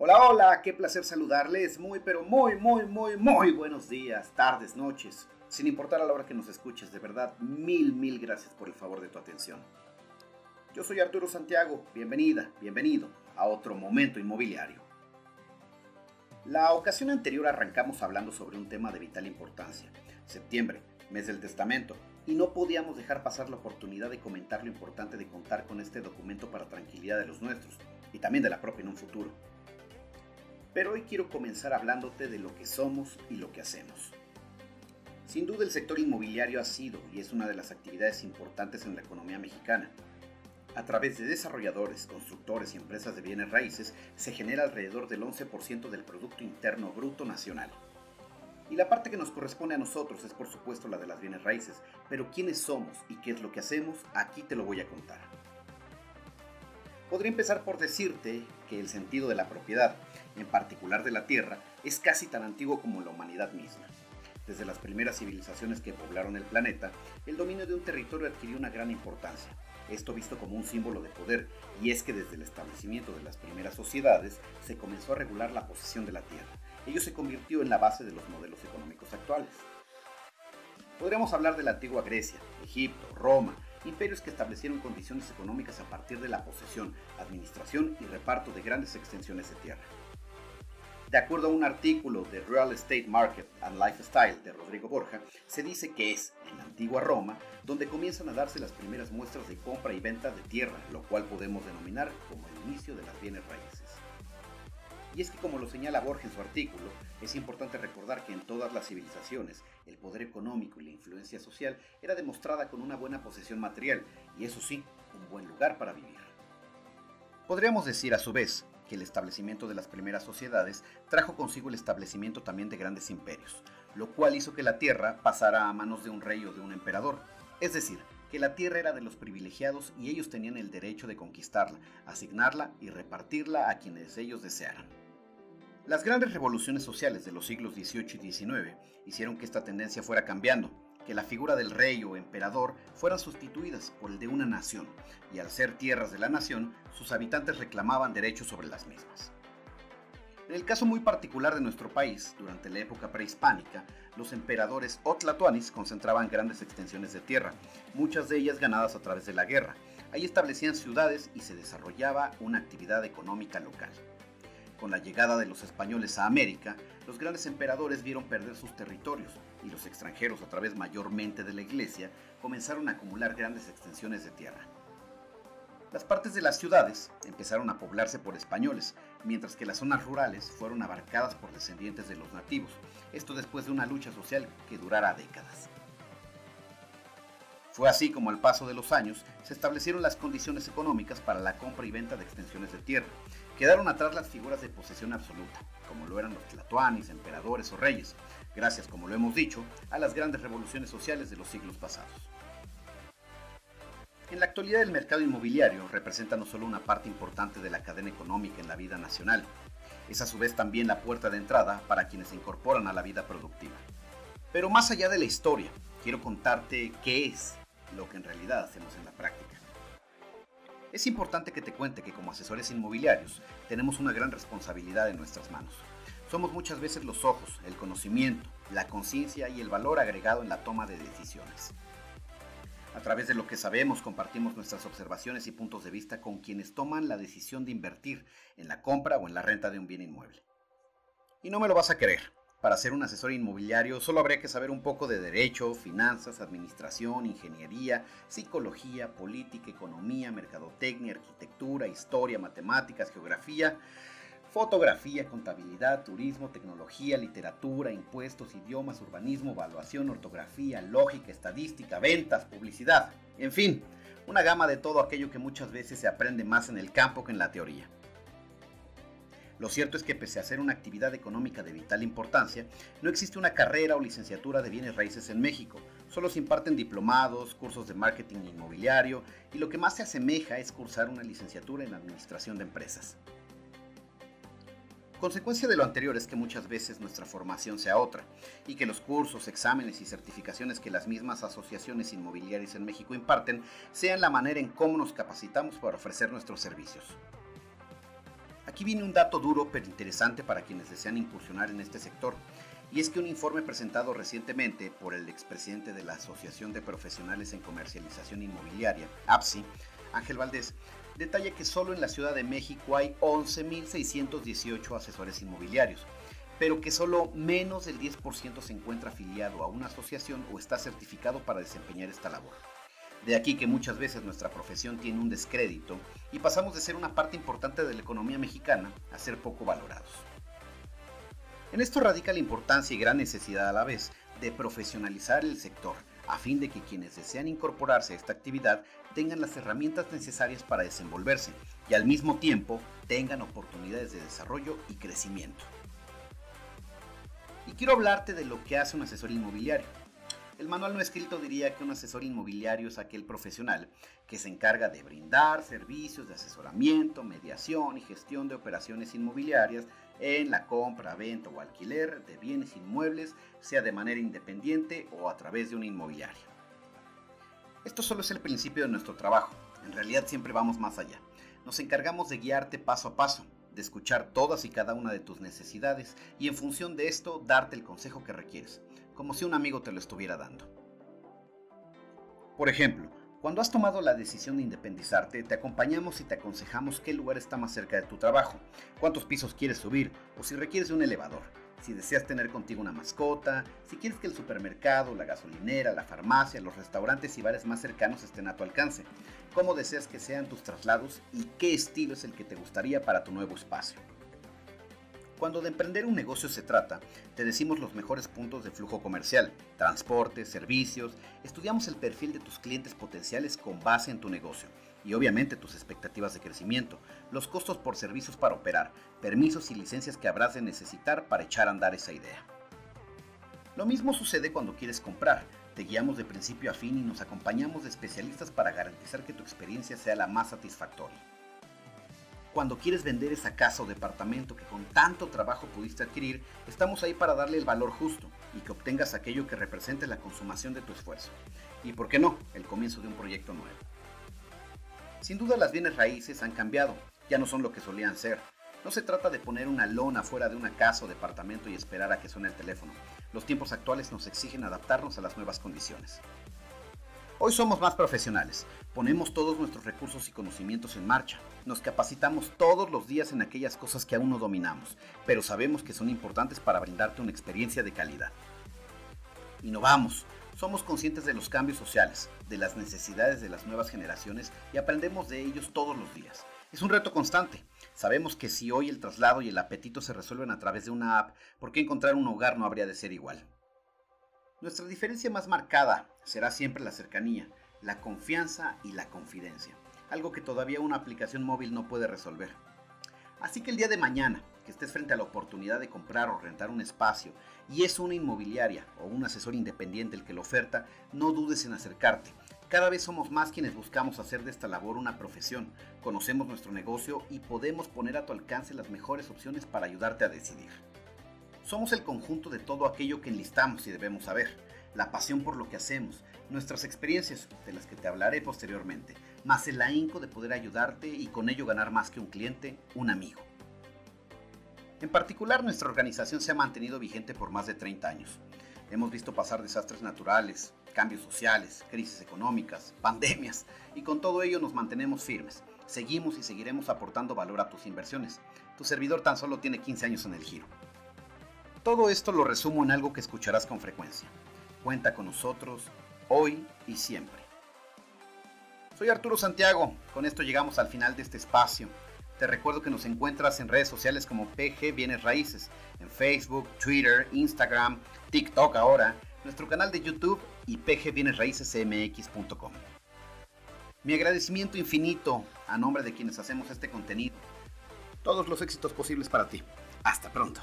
Hola, hola, qué placer saludarles. Muy, pero muy, muy, muy, muy buenos días, tardes, noches. Sin importar a la hora que nos escuches, de verdad, mil, mil gracias por el favor de tu atención. Yo soy Arturo Santiago, bienvenida, bienvenido a otro momento inmobiliario. La ocasión anterior arrancamos hablando sobre un tema de vital importancia, septiembre, mes del testamento, y no podíamos dejar pasar la oportunidad de comentar lo importante de contar con este documento para tranquilidad de los nuestros y también de la propia en un futuro. Pero hoy quiero comenzar hablándote de lo que somos y lo que hacemos. Sin duda el sector inmobiliario ha sido y es una de las actividades importantes en la economía mexicana. A través de desarrolladores, constructores y empresas de bienes raíces se genera alrededor del 11% del Producto Interno Bruto Nacional. Y la parte que nos corresponde a nosotros es por supuesto la de las bienes raíces, pero quiénes somos y qué es lo que hacemos, aquí te lo voy a contar. Podría empezar por decirte que el sentido de la propiedad, en particular de la tierra, es casi tan antiguo como la humanidad misma. Desde las primeras civilizaciones que poblaron el planeta, el dominio de un territorio adquirió una gran importancia. Esto visto como un símbolo de poder, y es que desde el establecimiento de las primeras sociedades se comenzó a regular la posesión de la tierra. Ello se convirtió en la base de los modelos económicos actuales. Podríamos hablar de la antigua Grecia, Egipto, Roma, imperios que establecieron condiciones económicas a partir de la posesión, administración y reparto de grandes extensiones de tierra. De acuerdo a un artículo de Real Estate Market and Lifestyle de Rodrigo Borja, se dice que es en la antigua Roma donde comienzan a darse las primeras muestras de compra y venta de tierra, lo cual podemos denominar como el inicio de las bienes raíces. Y es que como lo señala Borja en su artículo, es importante recordar que en todas las civilizaciones el poder económico y la influencia social era demostrada con una buena posesión material y eso sí, un buen lugar para vivir. Podríamos decir a su vez que el establecimiento de las primeras sociedades trajo consigo el establecimiento también de grandes imperios, lo cual hizo que la tierra pasara a manos de un rey o de un emperador, es decir, que la tierra era de los privilegiados y ellos tenían el derecho de conquistarla, asignarla y repartirla a quienes ellos desearan. Las grandes revoluciones sociales de los siglos XVIII y XIX hicieron que esta tendencia fuera cambiando, que la figura del rey o emperador fueran sustituidas por el de una nación, y al ser tierras de la nación, sus habitantes reclamaban derechos sobre las mismas. En el caso muy particular de nuestro país, durante la época prehispánica, los emperadores o tlatoanis concentraban grandes extensiones de tierra, muchas de ellas ganadas a través de la guerra. Ahí establecían ciudades y se desarrollaba una actividad económica local. Con la llegada de los españoles a América, los grandes emperadores vieron perder sus territorios y los extranjeros, a través mayormente de la iglesia, comenzaron a acumular grandes extensiones de tierra. Las partes de las ciudades empezaron a poblarse por españoles, mientras que las zonas rurales fueron abarcadas por descendientes de los nativos, esto después de una lucha social que durara décadas. Fue así como al paso de los años se establecieron las condiciones económicas para la compra y venta de extensiones de tierra, Quedaron atrás las figuras de posesión absoluta, como lo eran los tlatoanis, emperadores o reyes, gracias, como lo hemos dicho, a las grandes revoluciones sociales de los siglos pasados. En la actualidad el mercado inmobiliario representa no solo una parte importante de la cadena económica en la vida nacional, es a su vez también la puerta de entrada para quienes se incorporan a la vida productiva. Pero más allá de la historia, quiero contarte qué es lo que en realidad hacemos en la práctica. Es importante que te cuente que como asesores inmobiliarios tenemos una gran responsabilidad en nuestras manos. Somos muchas veces los ojos, el conocimiento, la conciencia y el valor agregado en la toma de decisiones. A través de lo que sabemos compartimos nuestras observaciones y puntos de vista con quienes toman la decisión de invertir en la compra o en la renta de un bien inmueble. Y no me lo vas a querer. Para ser un asesor inmobiliario solo habría que saber un poco de derecho, finanzas, administración, ingeniería, psicología, política, economía, mercadotecnia, arquitectura, historia, matemáticas, geografía, fotografía, contabilidad, turismo, tecnología, literatura, impuestos, idiomas, urbanismo, evaluación, ortografía, lógica, estadística, ventas, publicidad, en fin, una gama de todo aquello que muchas veces se aprende más en el campo que en la teoría. Lo cierto es que pese a ser una actividad económica de vital importancia, no existe una carrera o licenciatura de bienes raíces en México. Solo se imparten diplomados, cursos de marketing inmobiliario y lo que más se asemeja es cursar una licenciatura en administración de empresas. Consecuencia de lo anterior es que muchas veces nuestra formación sea otra y que los cursos, exámenes y certificaciones que las mismas asociaciones inmobiliarias en México imparten sean la manera en cómo nos capacitamos para ofrecer nuestros servicios. Aquí viene un dato duro pero interesante para quienes desean incursionar en este sector, y es que un informe presentado recientemente por el expresidente de la Asociación de Profesionales en Comercialización Inmobiliaria, APSI, Ángel Valdés, detalla que solo en la Ciudad de México hay 11.618 asesores inmobiliarios, pero que solo menos del 10% se encuentra afiliado a una asociación o está certificado para desempeñar esta labor. De aquí que muchas veces nuestra profesión tiene un descrédito y pasamos de ser una parte importante de la economía mexicana a ser poco valorados. En esto radica la importancia y gran necesidad a la vez de profesionalizar el sector, a fin de que quienes desean incorporarse a esta actividad tengan las herramientas necesarias para desenvolverse y al mismo tiempo tengan oportunidades de desarrollo y crecimiento. Y quiero hablarte de lo que hace un asesor inmobiliario. El manual no escrito diría que un asesor inmobiliario es aquel profesional que se encarga de brindar servicios de asesoramiento, mediación y gestión de operaciones inmobiliarias en la compra, venta o alquiler de bienes inmuebles, sea de manera independiente o a través de una inmobiliaria. Esto solo es el principio de nuestro trabajo, en realidad siempre vamos más allá. Nos encargamos de guiarte paso a paso, de escuchar todas y cada una de tus necesidades y en función de esto darte el consejo que requieres como si un amigo te lo estuviera dando. Por ejemplo, cuando has tomado la decisión de independizarte, te acompañamos y te aconsejamos qué lugar está más cerca de tu trabajo, cuántos pisos quieres subir o si requieres un elevador, si deseas tener contigo una mascota, si quieres que el supermercado, la gasolinera, la farmacia, los restaurantes y bares más cercanos estén a tu alcance, cómo deseas que sean tus traslados y qué estilo es el que te gustaría para tu nuevo espacio. Cuando de emprender un negocio se trata, te decimos los mejores puntos de flujo comercial, transporte, servicios, estudiamos el perfil de tus clientes potenciales con base en tu negocio y obviamente tus expectativas de crecimiento, los costos por servicios para operar, permisos y licencias que habrás de necesitar para echar a andar esa idea. Lo mismo sucede cuando quieres comprar. Te guiamos de principio a fin y nos acompañamos de especialistas para garantizar que tu experiencia sea la más satisfactoria cuando quieres vender esa casa o departamento que con tanto trabajo pudiste adquirir, estamos ahí para darle el valor justo y que obtengas aquello que represente la consumación de tu esfuerzo. Y por qué no, el comienzo de un proyecto nuevo. Sin duda las bienes raíces han cambiado, ya no son lo que solían ser. No se trata de poner una lona fuera de una casa o departamento y esperar a que suene el teléfono. Los tiempos actuales nos exigen adaptarnos a las nuevas condiciones. Hoy somos más profesionales, ponemos todos nuestros recursos y conocimientos en marcha, nos capacitamos todos los días en aquellas cosas que aún no dominamos, pero sabemos que son importantes para brindarte una experiencia de calidad. Innovamos, somos conscientes de los cambios sociales, de las necesidades de las nuevas generaciones y aprendemos de ellos todos los días. Es un reto constante. Sabemos que si hoy el traslado y el apetito se resuelven a través de una app, ¿por qué encontrar un hogar no habría de ser igual? Nuestra diferencia más marcada será siempre la cercanía, la confianza y la confidencia, algo que todavía una aplicación móvil no puede resolver. Así que el día de mañana, que estés frente a la oportunidad de comprar o rentar un espacio y es una inmobiliaria o un asesor independiente el que lo oferta, no dudes en acercarte. Cada vez somos más quienes buscamos hacer de esta labor una profesión, conocemos nuestro negocio y podemos poner a tu alcance las mejores opciones para ayudarte a decidir. Somos el conjunto de todo aquello que enlistamos y debemos saber, la pasión por lo que hacemos, nuestras experiencias, de las que te hablaré posteriormente, más el ahínco de poder ayudarte y con ello ganar más que un cliente, un amigo. En particular, nuestra organización se ha mantenido vigente por más de 30 años. Hemos visto pasar desastres naturales, cambios sociales, crisis económicas, pandemias, y con todo ello nos mantenemos firmes. Seguimos y seguiremos aportando valor a tus inversiones. Tu servidor tan solo tiene 15 años en el giro. Todo esto lo resumo en algo que escucharás con frecuencia. Cuenta con nosotros hoy y siempre. Soy Arturo Santiago, con esto llegamos al final de este espacio. Te recuerdo que nos encuentras en redes sociales como PG Bienes Raíces, en Facebook, Twitter, Instagram, TikTok ahora, nuestro canal de YouTube y pgbienesraícesmx.com. Mi agradecimiento infinito a nombre de quienes hacemos este contenido. Todos los éxitos posibles para ti. Hasta pronto.